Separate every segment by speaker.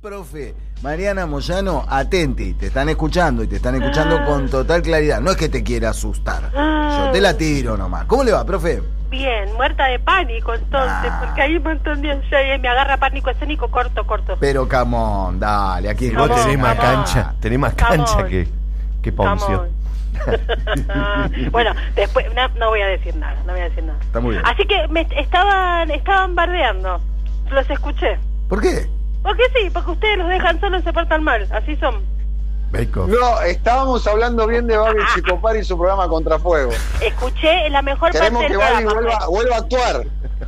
Speaker 1: Profe, Mariana Moyano, atenti, te están escuchando y te están escuchando con total claridad. No es que te quiera asustar, yo te la tiro nomás. ¿Cómo le va, profe?
Speaker 2: Bien, muerta de pánico entonces,
Speaker 1: Ah.
Speaker 2: porque hay un montón de me agarra pánico escénico corto, corto.
Speaker 1: Pero camón, dale, aquí
Speaker 2: Vos
Speaker 3: Vos tenés más cancha, tenés más
Speaker 2: Come
Speaker 3: cancha
Speaker 2: on.
Speaker 3: que, que Poncio.
Speaker 2: bueno, después no, no voy a decir nada, no voy a decir nada.
Speaker 1: Está muy bien.
Speaker 2: Así que me estaban estaban bardeando. Los escuché.
Speaker 1: ¿Por qué?
Speaker 2: Porque sí, porque ustedes los dejan solos y se portan mal, así son.
Speaker 4: No, estábamos hablando bien de Babi Chicopar y su programa Contrafuego.
Speaker 2: Escuché la mejor
Speaker 4: Queremos
Speaker 2: parte
Speaker 4: que
Speaker 2: del programa.
Speaker 4: vuelva,
Speaker 2: fue.
Speaker 4: vuelva a actuar.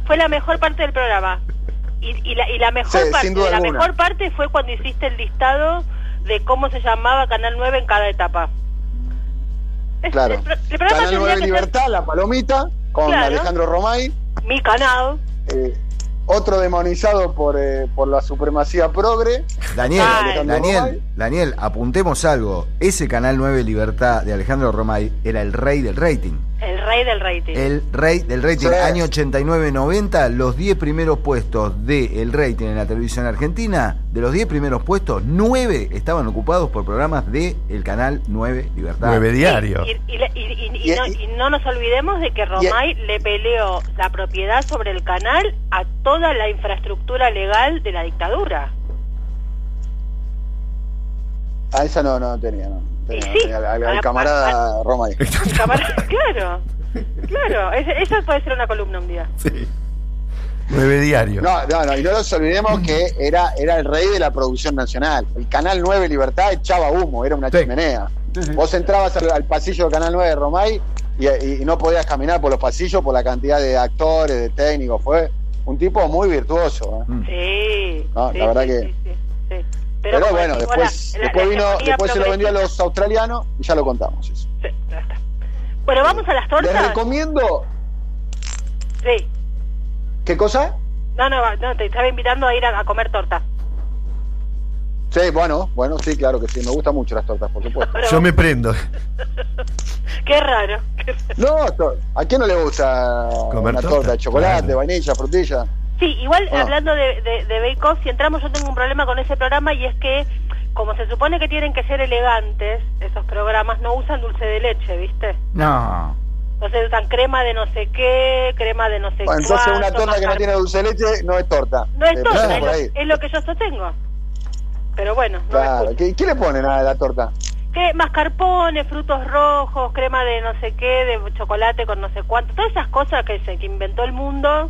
Speaker 2: Fue la mejor parte del programa. Y, y la, y la mejor
Speaker 4: Sí,
Speaker 2: parte,
Speaker 4: sin duda
Speaker 2: la
Speaker 4: alguna.
Speaker 2: mejor parte fue cuando hiciste el listado de cómo se llamaba Canal 9 en cada etapa. Es-
Speaker 4: Claro.
Speaker 2: El, el
Speaker 4: Canal
Speaker 2: tendría
Speaker 4: 9
Speaker 2: que ser
Speaker 4: Libertad, La Palomita, con
Speaker 2: Claro.
Speaker 4: Alejandro Romay.
Speaker 2: mi canal.
Speaker 4: eh, otro demonizado por, eh, por la supremacía progre.
Speaker 1: Daniel,
Speaker 2: Ay.
Speaker 4: Alejandro
Speaker 1: Daniel,
Speaker 4: Romay.
Speaker 1: Daniel, apuntemos algo. Ese canal 9 Libertad de Alejandro Romay era el rey del rating.
Speaker 2: El rey del rating.
Speaker 1: El rey del rating,
Speaker 4: Sí.
Speaker 1: año 89-90, los 10 primeros puestos del rating en la televisión argentina, de los 10 primeros puestos, 9 estaban ocupados por programas de el canal 9 Libertad.
Speaker 3: Nueve diario.
Speaker 2: Y, y- y- y- y-
Speaker 4: Y-
Speaker 2: no,
Speaker 4: y-
Speaker 2: no nos olvidemos de que Romay le peleó la propiedad sobre el canal a toda la infraestructura legal de la dictadura.
Speaker 4: Ah, esa no, no tenía, no.
Speaker 2: Sí,
Speaker 4: al, camarada Romay.
Speaker 2: Camarada- claro, claro. Eso puede ser una columna un día.
Speaker 3: Sí. Nueve diario.
Speaker 4: No, no, no, y no nos olvidemos que era, era el rey de la producción nacional. El Canal 9 Libertad echaba humo, era una
Speaker 1: Sí.
Speaker 4: chimenea. Vos entrabas al, al pasillo del Canal 9 de Romay y, y- y no podías caminar por los pasillos por la cantidad de actores, de técnicos. Fue un tipo muy virtuoso. ¿eh?
Speaker 2: Sí.
Speaker 4: No,
Speaker 2: sí,
Speaker 4: la verdad
Speaker 2: sí,
Speaker 4: que- Pero, bueno, después,
Speaker 2: la- la-
Speaker 4: después
Speaker 2: la
Speaker 4: vino, después se lo vendió a los australianos y ya lo contamos. eso.
Speaker 2: Sí, ya está. Bueno, vamos a las
Speaker 4: Les
Speaker 2: tortas.
Speaker 4: recomiendo.
Speaker 2: Sí.
Speaker 4: ¿Qué cosa?
Speaker 2: No, no, no, te estaba invitando a ir a, a comer torta.
Speaker 4: Sí, bueno, bueno, sí, claro que sí. Me gustan mucho las tortas, por supuesto.
Speaker 3: Yo me prendo.
Speaker 2: Qué raro. qué raro.
Speaker 4: No, ¿a quién no le gusta
Speaker 3: Comer
Speaker 4: una
Speaker 3: torta,
Speaker 4: torta de chocolate,
Speaker 3: claro.
Speaker 4: vainilla, frutilla?
Speaker 2: Sí, igual
Speaker 4: Ah.
Speaker 2: hablando de, de, de Bake Off, si entramos yo tengo un problema con ese programa y es que como se supone que tienen que ser elegantes, esos programas no usan dulce de leche, ¿viste?
Speaker 1: No.
Speaker 2: Entonces usan crema de no sé qué, crema de no sé
Speaker 4: Bueno, entonces una
Speaker 2: cuánto,
Speaker 4: torta que no tiene dulce de leche no es torta.
Speaker 2: No es
Speaker 4: Eh,
Speaker 2: torta, es, lo,
Speaker 4: ahí.
Speaker 2: es lo que yo sostengo. Pero bueno, no me
Speaker 4: Claro,
Speaker 2: escuchan.
Speaker 4: ¿qué, qué le ponen a la torta?
Speaker 2: Que mascarpone, frutos rojos, crema de no sé qué, de chocolate con no sé cuánto, todas esas cosas que se que inventó el mundo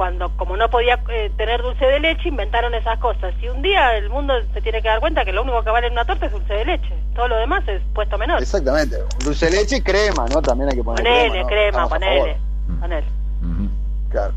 Speaker 2: cuando como no podía eh, tener dulce de leche inventaron esas cosas. Y un día el mundo se tiene que dar cuenta que lo único que vale en una torta es dulce de leche. Todo lo demás es puesto menor.
Speaker 4: Exactamente. Dulce de leche y crema, ¿no? También hay que poner
Speaker 2: Ponele,
Speaker 4: crema. ¿no?
Speaker 2: crema, ponele,
Speaker 4: favor.
Speaker 2: ponele.
Speaker 4: Claro.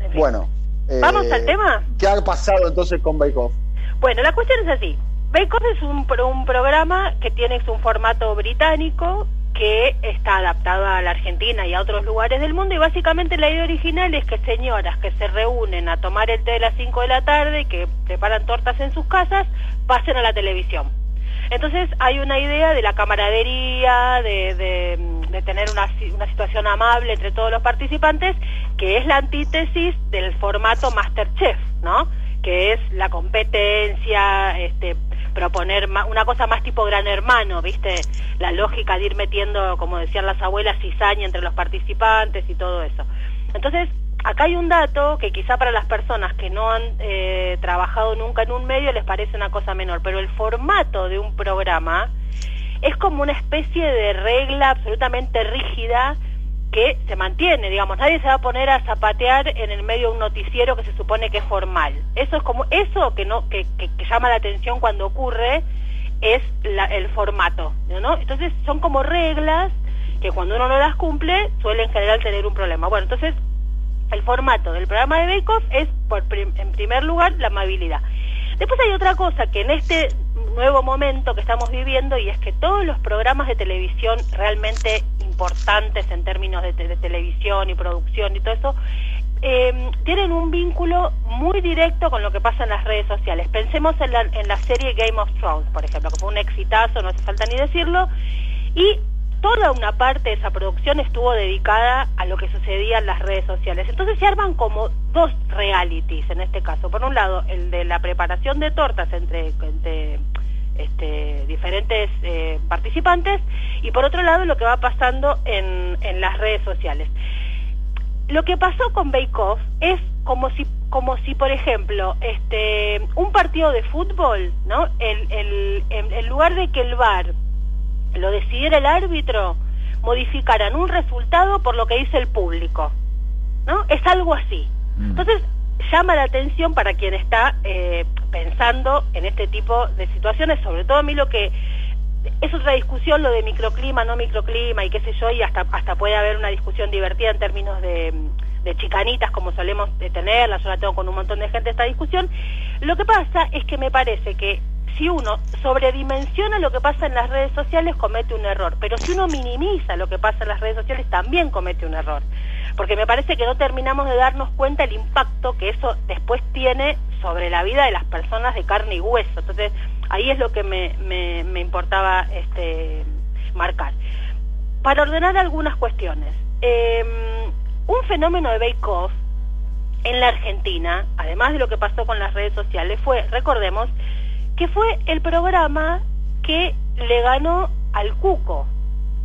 Speaker 2: En fin.
Speaker 4: Bueno. eh,
Speaker 2: ¿Vamos al tema?
Speaker 4: ¿Qué ha pasado entonces con Bake Off?
Speaker 2: Bueno, la cuestión es así. Bake Off es un, un programa que tiene un formato británico que está adaptado a la Argentina y a otros lugares del mundo y básicamente la idea original es que señoras que se reúnen a tomar el té de las 5 de la tarde y que preparan tortas en sus casas pasen a la televisión. Entonces hay una idea de la camaradería, de, de- tener una, una situación amable entre todos los participantes, que es la antítesis del formato Masterchef, ¿no? Que es la competencia, este, proponer una cosa más tipo gran hermano, ¿viste? La lógica de ir metiendo, como decían las abuelas, cizaña entre los participantes y todo eso. Entonces, acá hay un dato que quizá para las personas que no han eh, trabajado nunca en un medio les parece una cosa menor, pero el formato de un programa es como una especie de regla absolutamente rígida que se mantiene, digamos, nadie se va a poner a zapatear en el medio de un noticiero que se supone que es formal. Eso es como eso que no que, que- llama la atención cuando ocurre es el formato, ¿no? Entonces son como reglas que cuando uno no las cumple suele en general tener un problema. Bueno, entonces el formato del programa de Bake Off es, en primer lugar, la amabilidad. Después hay otra cosa que en este nuevo momento que estamos viviendo y es que todos los programas de televisión realmente importantes en términos de, te- de televisión y producción y todo eso, eh, tienen un vínculo muy directo con lo que pasa en las redes sociales. Pensemos en la, en la serie Game of Thrones, por ejemplo, que fue un exitazo, no hace falta ni decirlo, y toda una parte de esa producción estuvo dedicada a lo que sucedía en las redes sociales. Entonces se arman como dos realities en este caso. Por un lado, el de la preparación de tortas entre, entre este, diferentes eh, participantes y por otro lado lo que va pasando en, en las redes sociales. Lo que pasó con Bake Off es como si, como si por ejemplo, este, un partido de fútbol, ¿no? El, el, en, en lugar de que el VAR lo decidiera el árbitro, modificaran un resultado por lo que dice el público, ¿no? Es algo así.
Speaker 1: Mm.
Speaker 2: Entonces, llama la atención para quien está eh, pensando en este tipo de situaciones, sobre todo a mí lo que es otra discusión lo de microclima, no microclima y qué sé yo, y hasta, hasta puede haber una discusión divertida en términos de, de chicanitas como solemos de tenerla, yo la tengo con un montón de gente esta discusión. Lo que pasa es que me parece que si uno sobredimensiona lo que pasa en las redes sociales comete un error, pero si uno minimiza lo que pasa en las redes sociales también comete un error, porque me parece que no terminamos de darnos cuenta el impacto que eso después tiene sobre la vida de las personas de carne y hueso. Entonces, ahí es lo que me, me, me importaba este, marcar. Para ordenar algunas cuestiones, eh, un fenómeno de Bake Off en la Argentina, además de lo que pasó con las redes sociales, fue, recordemos, que fue el programa que le ganó al Cuco,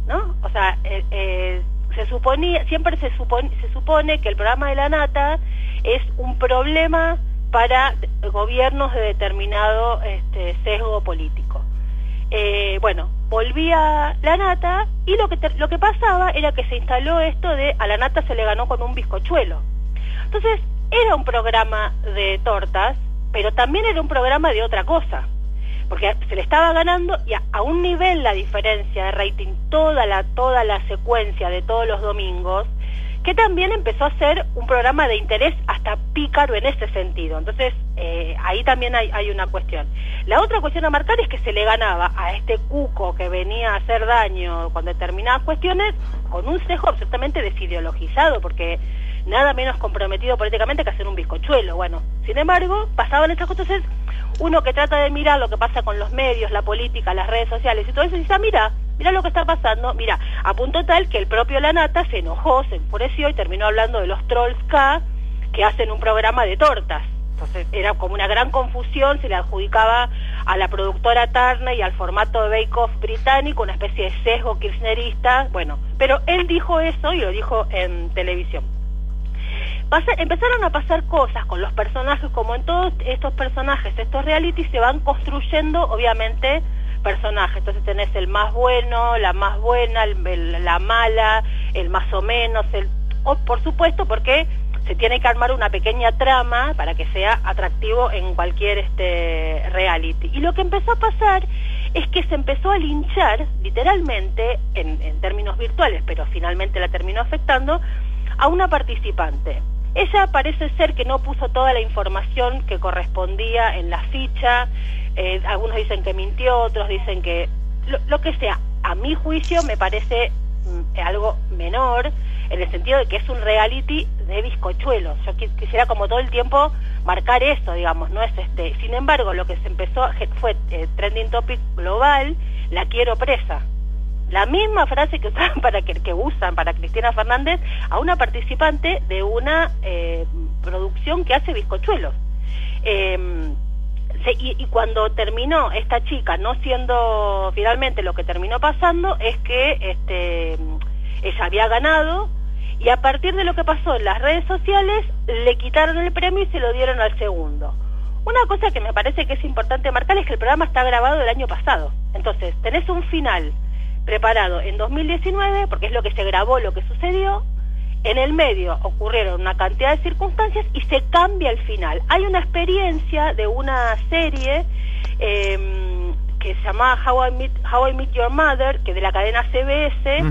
Speaker 2: ¿no? O sea, eh, eh, se suponía, siempre se supone, que el programa de la nata es un problema para gobiernos de determinado este, sesgo político. Eh, bueno, volvía la nata y lo que, lo que pasaba era que se instaló esto de a la nata se le ganó con un bizcochuelo. Entonces, era un programa de tortas, pero también era un programa de otra cosa. Porque se le estaba ganando y a, un nivel la diferencia de rating toda la, toda la secuencia de todos los domingos, que también empezó a ser un programa de interés hasta pícaro en ese sentido. Entonces, eh, ahí también hay, hay una cuestión. La otra cuestión a marcar es que se le ganaba a este cuco que venía a hacer daño con determinadas cuestiones con un sesgo absolutamente desideologizado, porque nada menos comprometido políticamente que hacer un bizcochuelo. Bueno, sin embargo, pasaban estas cosas. Uno que trata de mirar lo que pasa con los medios, la política, las redes sociales y todo eso, dice, ah, mira, mira lo que está pasando, mira, a punto tal que el propio Lanata se enojó, se enfureció y terminó hablando de los trolls K que hacen un programa de tortas. Entonces era como una gran confusión, se le adjudicaba a la productora Turner y al formato de Bake Off británico una especie de sesgo kirchnerista, bueno, pero él dijo eso y lo dijo en televisión. Empezaron a pasar cosas con los personajes, como en todos estos personajes, estos reality se van construyendo, obviamente, personajes. Entonces tenés el más bueno, la más buena, la mala, el más o menos, el, por supuesto, porque se tiene que armar una pequeña trama para que sea atractivo en cualquier este reality. Y lo que empezó a pasar es que se empezó a linchar, literalmente, en, en términos virtuales, pero finalmente la terminó afectando, a una participante. Ella parece ser que no puso toda la información que correspondía en la ficha, eh, algunos dicen que mintió, otros dicen que lo, que sea. A mi juicio me parece mm, algo menor, en el sentido de que es un reality de bizcochuelos. Yo qui- quisiera como todo el tiempo marcar eso, digamos, no es este. Sin embargo, lo que se empezó fue eh, trending topic global, la quiero presa. La misma frase que usaban para que, que usan para Cristina Fernández a una participante de una eh, producción que hace bizcochuelos. Se- y, y cuando terminó esta chica no siendo finalmente lo que terminó pasando es que este ella había ganado y a partir de lo que pasó en las redes sociales le quitaron el premio y se lo dieron al segundo. Una cosa que me parece que es importante marcar es que el programa está grabado el año pasado. Entonces, tenés un final preparado en 2019, porque es lo que se grabó, lo que sucedió. En el medio ocurrieron una cantidad de circunstancias y se cambia el final. Hay una experiencia de una serie eh, que se llamaba How I, Meet, How I Meet Your Mother, que de la cadena CBS,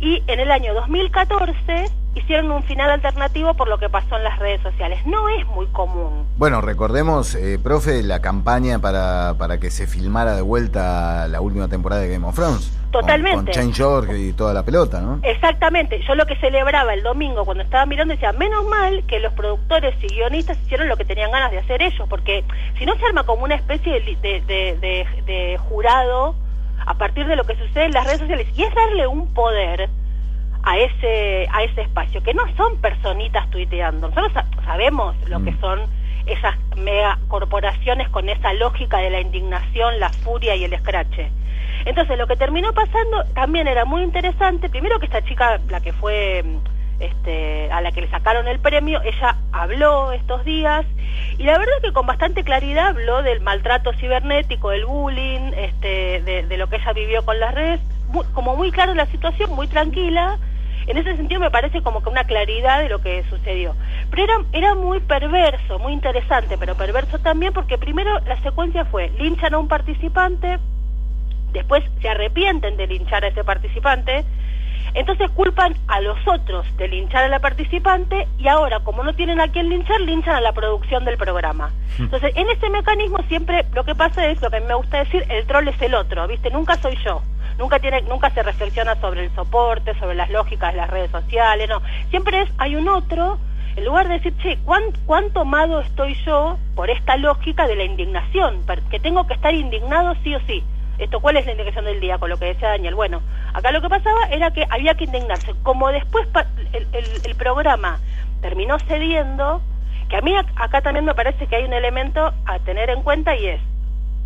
Speaker 2: y en el año 2014 hicieron un final alternativo por lo que pasó en las redes sociales. No es muy común.
Speaker 1: Bueno, recordemos, eh, profe, la campaña para, para que se filmara de vuelta la última temporada de Game of Thrones. Con-
Speaker 2: Totalmente.
Speaker 1: Con, Shane York y toda la pelota, ¿no?
Speaker 2: Exactamente, yo lo que celebraba el domingo cuando estaba mirando decía, menos mal que los productores y guionistas hicieron lo que tenían ganas de hacer ellos, porque si no se arma como una especie de, li- de, de- de- de jurado a partir de lo que sucede en las redes sociales y es darle un poder a ese a ese espacio que no son personitas tuiteando nosotros sa- sabemos lo que
Speaker 1: Mm.
Speaker 2: son esas mega corporaciones con esa lógica de la indignación la furia y el escrache entonces lo que terminó pasando también era muy interesante primero que esta chica la que fue este, a la que le sacaron el premio, ella habló estos días y la verdad que con bastante claridad habló del maltrato cibernético, del bullying, este, de, de lo que ella vivió con las redes, como muy clara la situación, muy tranquila. En ese sentido me parece como que una claridad de lo que sucedió. Pero era, era muy perverso, muy interesante, pero perverso también porque primero la secuencia fue linchan a un participante, después se arrepienten de linchar a ese participante, entonces culpan a los otros de linchar a la participante y ahora, como no tienen a quién linchar, linchan a la producción del programa. Entonces, en ese mecanismo siempre lo que pasa es, lo que me gusta decir, el troll es el otro, ¿viste? Nunca soy yo. Nunca tiene, nunca se reflexiona sobre el soporte, sobre las lógicas de las redes sociales, no. Siempre es, hay un otro, en lugar de decir, che, ¿cuán, ¿cuán tomado estoy yo por esta lógica de la indignación? Que tengo que estar indignado sí o sí. Esto, ¿cuál es la indignación del día? Con lo que decía Daniel. Bueno, acá lo que pasaba era que había que indignarse. Como después el, el- programa terminó cediendo, que a mí ac- acá también me parece que hay un elemento a tener en cuenta y es,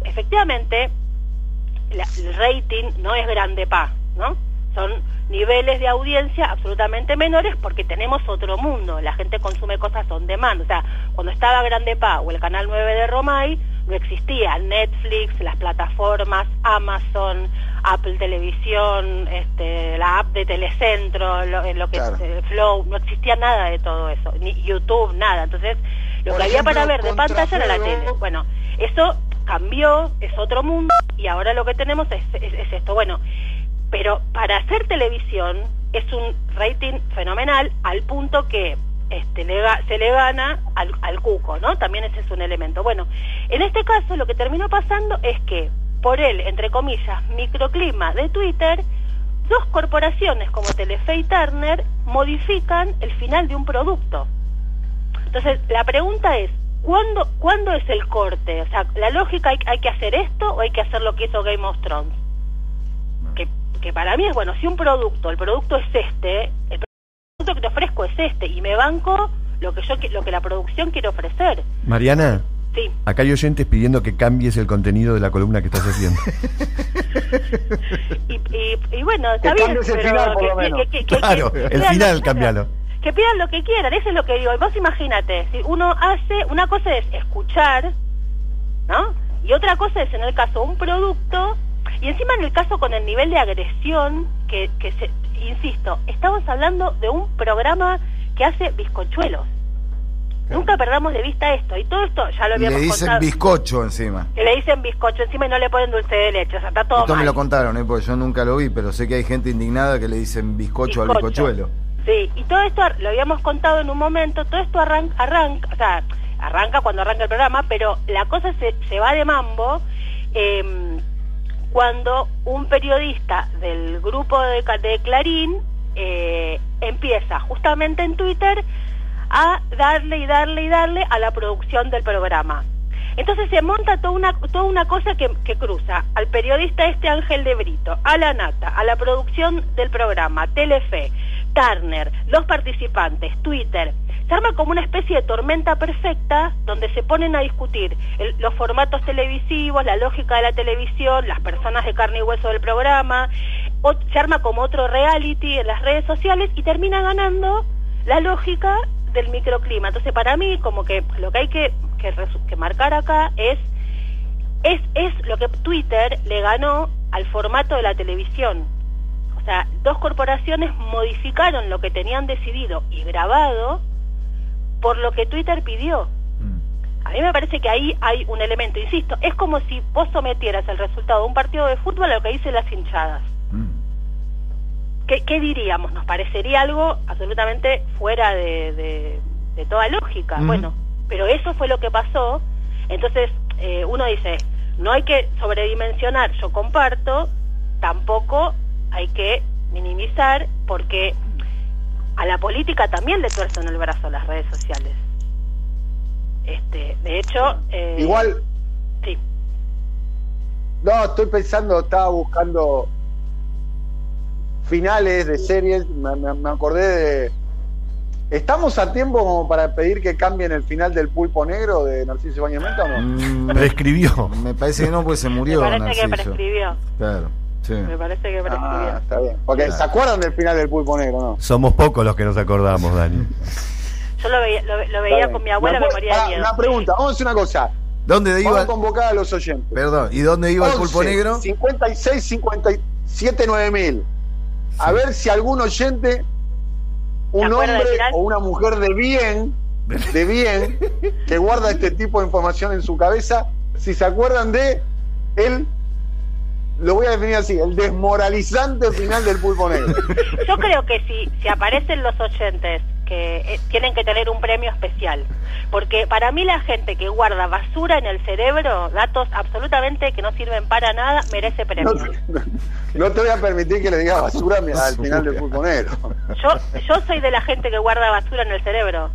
Speaker 2: efectivamente, la- el rating no es grande pa, ¿no? Son niveles de audiencia absolutamente menores porque tenemos otro mundo. La gente consume cosas on demand. O sea, cuando estaba Grande Pa o el Canal 9 de Romay, no existía Netflix, las plataformas, Amazon, Apple Televisión, este, la app de Telecentro, lo, eh, lo que
Speaker 4: Claro.
Speaker 2: es eh, Flow, no existía nada de todo eso, ni YouTube, nada. Entonces, lo
Speaker 5: Por
Speaker 2: que había para ver de pantalla era la tele. Bueno, eso cambió, es otro mundo y ahora lo que tenemos es, es- es esto. Bueno, pero para hacer televisión es un rating fenomenal al punto que este, se le gana al cuco, ¿no? También ese es un elemento. Bueno, en este caso lo que terminó pasando es que por el, entre comillas, microclima de Twitter, dos corporaciones como Telefe y Turner modifican el final de un producto. Entonces, la pregunta es, ¿cuándo, ¿cuándo es el corte? O sea, la lógica, hay, hay que hacer esto o hay que hacer lo que hizo Game of Thrones? Que, que para mí es, bueno, si un producto, el producto es este, el producto que te ofrezco es este, y me banco lo que yo lo que la producción quiere ofrecer.
Speaker 3: Mariana,
Speaker 2: Sí.
Speaker 3: acá hay oyentes pidiendo que cambies el contenido de la columna que estás haciendo.
Speaker 2: Y, y, y bueno, está
Speaker 4: Que
Speaker 2: bien,
Speaker 4: cambies el
Speaker 2: pero
Speaker 4: final, por lo
Speaker 2: que-
Speaker 4: menos.
Speaker 2: que- que- que-
Speaker 3: Claro, el final,
Speaker 2: lo-
Speaker 3: cámbialo.
Speaker 2: Que pidan lo que quieran, eso es lo que digo. Y vos imagínate, si uno hace, una cosa es escuchar, ¿no? Y otra cosa es, en el caso, un producto, y encima en el caso con el nivel de agresión, que, que se, insisto, estamos hablando de un programa que hace bizcochuelos. Nunca perdamos de vista esto, y todo esto ya lo
Speaker 1: Y le
Speaker 2: habíamos
Speaker 1: dicen
Speaker 2: contado.
Speaker 1: bizcocho encima.
Speaker 2: que le dicen bizcocho encima y no le ponen dulce de leche, o sea, está todo
Speaker 1: Esto me lo contaron, ¿eh? porque yo nunca lo vi, pero sé que hay gente indignada que le dicen bizcocho, al bizcochuelo.
Speaker 2: Sí, y todo esto lo habíamos contado en un momento, todo esto arranca, arranca o sea, arranca cuando arranca el programa, pero la cosa se, se va de mambo em, cuando un periodista del grupo de, Clarín eh, empieza justamente en Twitter a darle y darle y darle a la producción del programa. Entonces se monta toda una, toda una cosa que cruza al periodista este Ángel de Brito, a la Nata, a la producción del programa, Telefe, Turner, los participantes, Twitter. Se arma como una especie de tormenta perfecta donde se ponen a discutir los formatos televisivos, la lógica de la televisión, las personas de carne y hueso del programa. Se arma como otro reality en las redes sociales y termina ganando la lógica del microclima. Entonces, para mí, como que lo que hay que, marcar acá es, es lo que Twitter le ganó al formato de la televisión. O sea, dos corporaciones modificaron lo que tenían decidido y grabado por lo que Twitter pidió.
Speaker 1: Mm.
Speaker 2: A mí me parece que ahí hay un elemento, insisto, es como si vos sometieras el resultado de un partido de fútbol a lo que dicen las hinchadas.
Speaker 1: Mm.
Speaker 2: ¿Qué, qué diríamos? Nos parecería algo absolutamente fuera de, de- de toda lógica. Bueno, pero eso fue lo que pasó. Entonces, eh, uno dice, no hay que sobredimensionar, yo comparto, tampoco hay que minimizar, porque a la política también le tuercen el brazo las redes sociales. Este, de hecho, eh,
Speaker 4: Igual,
Speaker 2: sí.
Speaker 4: No, estoy pensando, estaba buscando finales de series, me, me- me acordé de... ¿Estamos a tiempo como para pedir que cambien el final del pulpo negro de Narciso Ibáñez Menta o no?
Speaker 1: Mm,
Speaker 3: Prescribió.
Speaker 1: me parece que no, pues se murió.
Speaker 2: me parece que
Speaker 1: Narciso.
Speaker 2: prescribió.
Speaker 1: Claro, sí.
Speaker 2: Me parece que prescribió.
Speaker 4: Ah, está bien. Porque
Speaker 1: Claro.
Speaker 4: ¿se acuerdan del final del pulpo negro, no?
Speaker 3: Somos pocos los que nos acordamos, Dani.
Speaker 2: Yo lo veía, lo, veía con mi abuela, me
Speaker 4: acuerdo-
Speaker 2: moría de
Speaker 4: Pará,
Speaker 2: miedo.
Speaker 4: Una pregunta, vamos a hacer una cosa.
Speaker 1: ¿Dónde
Speaker 4: Vamos
Speaker 1: iba?
Speaker 4: a convocar a los oyentes.
Speaker 1: Perdón, ¿y dónde iba el pulpo
Speaker 4: 11,
Speaker 1: negro?
Speaker 4: 56, 57, 9000. A ver si algún oyente, un hombre o una mujer de bien, de bien, que guarda este tipo de información en su cabeza, si se acuerdan de el, lo voy a definir así, el desmoralizante final del pulpo negro.
Speaker 2: Yo creo que si, si aparecen los oyentes que eh, tienen que tener un premio especial, porque para mí la gente que guarda basura en el cerebro, datos absolutamente que no sirven para nada, merece premio.
Speaker 4: no te voy a permitir que le digas basura al final del pulpo negro.
Speaker 2: Yo, yo soy de la gente que guarda basura en el cerebro.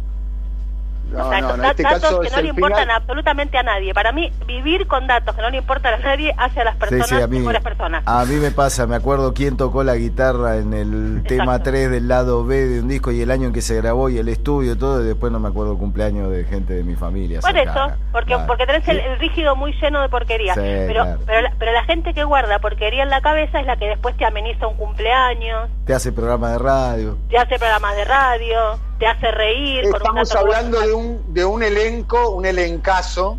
Speaker 4: No,
Speaker 2: o sea,
Speaker 4: no, este
Speaker 2: datos
Speaker 4: caso
Speaker 2: que
Speaker 4: es
Speaker 2: no le importan
Speaker 4: final.
Speaker 2: absolutamente a nadie. Para mí, vivir con datos que no le importan a nadie hace a las
Speaker 1: Sí,
Speaker 2: personas
Speaker 1: sí, a mí,
Speaker 2: mejores personas.
Speaker 1: a mí me pasa, me acuerdo quién tocó la guitarra en el tema 3 del lado B de un disco y el año en que se grabó y el estudio, todo, y después no me acuerdo el cumpleaños de gente de mi familia.
Speaker 2: Por
Speaker 1: cercana.
Speaker 2: eso, porque,
Speaker 1: Claro.
Speaker 2: porque tenés el, el rígido muy lleno de porquería.
Speaker 1: Sí,
Speaker 2: pero,
Speaker 1: claro.
Speaker 2: pero, la, pero la gente que guarda porquería en la cabeza es la que después te ameniza un cumpleaños,
Speaker 1: Te hace programa de radio.
Speaker 2: te hace programas de radio, te hace reír.
Speaker 4: Estamos hablando de un, de un elenco, un elencazo.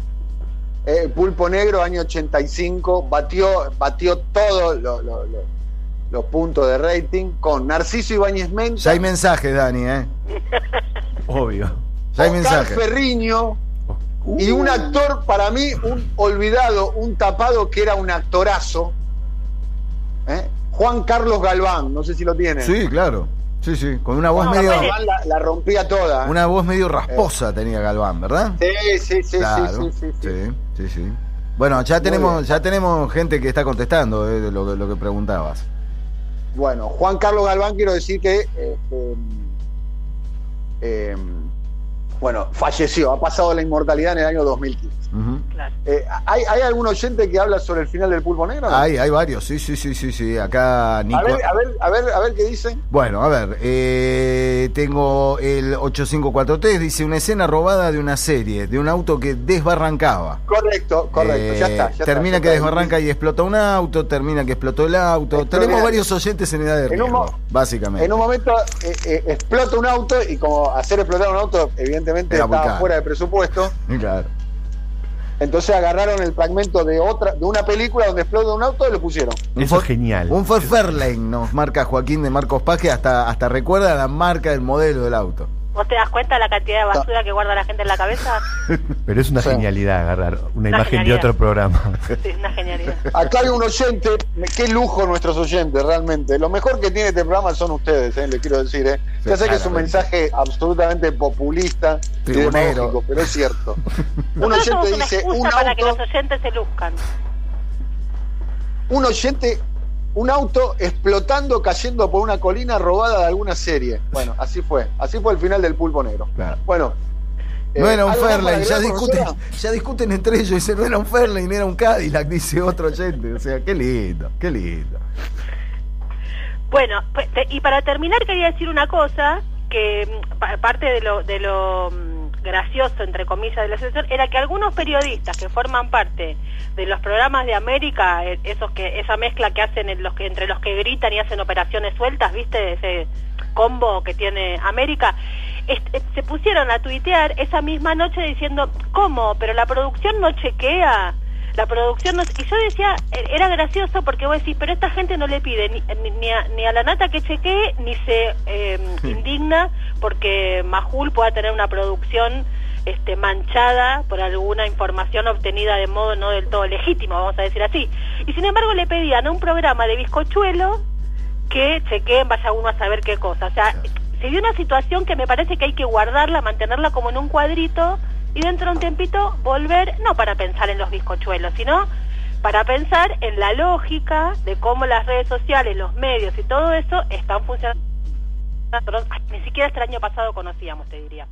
Speaker 4: Eh, Pulpo Negro, año 85, batió, batió todos lo- lo- lo- los puntos de rating con Narciso Ibáñez Menta,
Speaker 1: Ya hay mensajes, Dani, ¿eh?
Speaker 3: Obvio.
Speaker 1: Ya hay
Speaker 4: Oscar
Speaker 1: mensajes.
Speaker 4: Ferriño y un actor, para mí, un olvidado, un tapado que era un actorazo, ¿eh? Juan Carlos Galván, no sé si lo tiene.
Speaker 1: Sí, claro. Sí, sí. Con una voz
Speaker 2: No,
Speaker 1: medio.
Speaker 4: Galván la, la rompía toda. ¿eh?
Speaker 1: Una voz medio rasposa tenía Galván, ¿verdad?
Speaker 4: Sí, sí, sí,
Speaker 1: claro.
Speaker 4: sí, sí, sí, sí.
Speaker 1: sí. Bueno, ya
Speaker 4: Muy
Speaker 1: tenemos,
Speaker 4: bien.
Speaker 1: ya tenemos gente que está contestando eh, lo, que- lo que preguntabas.
Speaker 4: Bueno, Juan Carlos Galván, quiero decir que, eh, eh, eh, bueno, falleció, ha pasado la inmortalidad en el año 2015.
Speaker 2: Claro.
Speaker 4: Eh, ¿hay, ¿Hay algún oyente que habla sobre el final del pulpo negro? no?
Speaker 1: Hay, hay varios, sí, sí, sí, sí, sí. Acá Nico.
Speaker 4: A ver, a ver, a ver, a ver qué dicen.
Speaker 1: Bueno, a ver, eh, tengo el 8543, dice una escena robada de una serie, de un auto que desbarrancaba.
Speaker 4: Correcto, correcto,
Speaker 1: Eh,
Speaker 4: ya está. ya
Speaker 1: termina
Speaker 4: está,
Speaker 1: que
Speaker 4: está.
Speaker 1: desbarranca y explota un auto, termina que explotó el auto. Tenemos varios oyentes en edad de
Speaker 4: En un
Speaker 1: riesgo, básicamente.
Speaker 4: En un momento eh, eh, explota un auto y como hacer explotar un auto evidentemente estaba fuera de presupuesto,
Speaker 1: Claro.
Speaker 4: Entonces agarraron el fragmento de otra de una película donde explota un auto y lo pusieron.
Speaker 3: Eso
Speaker 1: Ford-
Speaker 3: es genial.
Speaker 1: Un Ford Fairlane nos marca Joaquín de Marcos Paz, que hasta, hasta recuerda la marca del modelo del auto.
Speaker 2: ¿Vos te das cuenta de la cantidad de basura que guarda la gente en la cabeza?
Speaker 3: Pero es una
Speaker 4: Sí.
Speaker 3: genialidad agarrar una,
Speaker 2: Una
Speaker 3: imagen de otro programa.
Speaker 2: Sí, una genialidad.
Speaker 4: Acá hay un oyente, qué lujo nuestros oyentes, realmente. Lo mejor que tiene este programa son ustedes, eh, les quiero decir. Eh.
Speaker 1: Sí,
Speaker 4: ya sé que es un mensaje absolutamente populista y
Speaker 1: Tribunero.
Speaker 4: demagógico, pero es cierto. un oyente
Speaker 2: una
Speaker 4: dice, un
Speaker 2: para que
Speaker 4: auto,
Speaker 2: los oyentes se luzcan.
Speaker 4: un oyente, un auto explotando, cayendo por una colina robada de alguna serie. Bueno, así fue. Así fue el final del pulpo negro.
Speaker 1: Claro.
Speaker 4: Bueno. eh,
Speaker 1: No era un
Speaker 4: ¿algo más para
Speaker 1: Fairlane, ya discuten, ya discuten entre ellos. Dice, no era un Fairlane, era un Cadillac, dice otro oyente. O sea, qué lindo, qué lindo.
Speaker 2: Bueno, y para terminar quería decir una cosa que mm, pa- parte de lo, de lo mm, gracioso, entre comillas, de la situación, era que algunos periodistas que forman parte de los programas de América, eh, esos que esa mezcla que hacen entre los que gritan y hacen operaciones sueltas, ¿viste? Ese combo que tiene América, eh, se pusieron a tuitear esa misma noche diciendo, ¿cómo? Pero la producción no chequea la producción no, y yo decía eh, era gracioso porque vos decís pero esta gente no le pide ni, ni- ni a, ni a la nata que chequee ni se eh, indigna porque Majul pueda tener una producción este manchada por alguna información obtenida de modo no del todo legítimo vamos a decir así y sin embargo le pedían a un programa de bizcochuelo que chequeen vaya uno a saber qué cosa. O sea se dio una situación que me parece que hay que guardarla mantenerla como en un cuadrito y dentro de un tiempito volver, no para pensar en los bizcochuelos, sino para pensar en la lógica de cómo las redes sociales, los medios y todo eso están funcionando. Ni siquiera este año pasado conocíamos, te diría.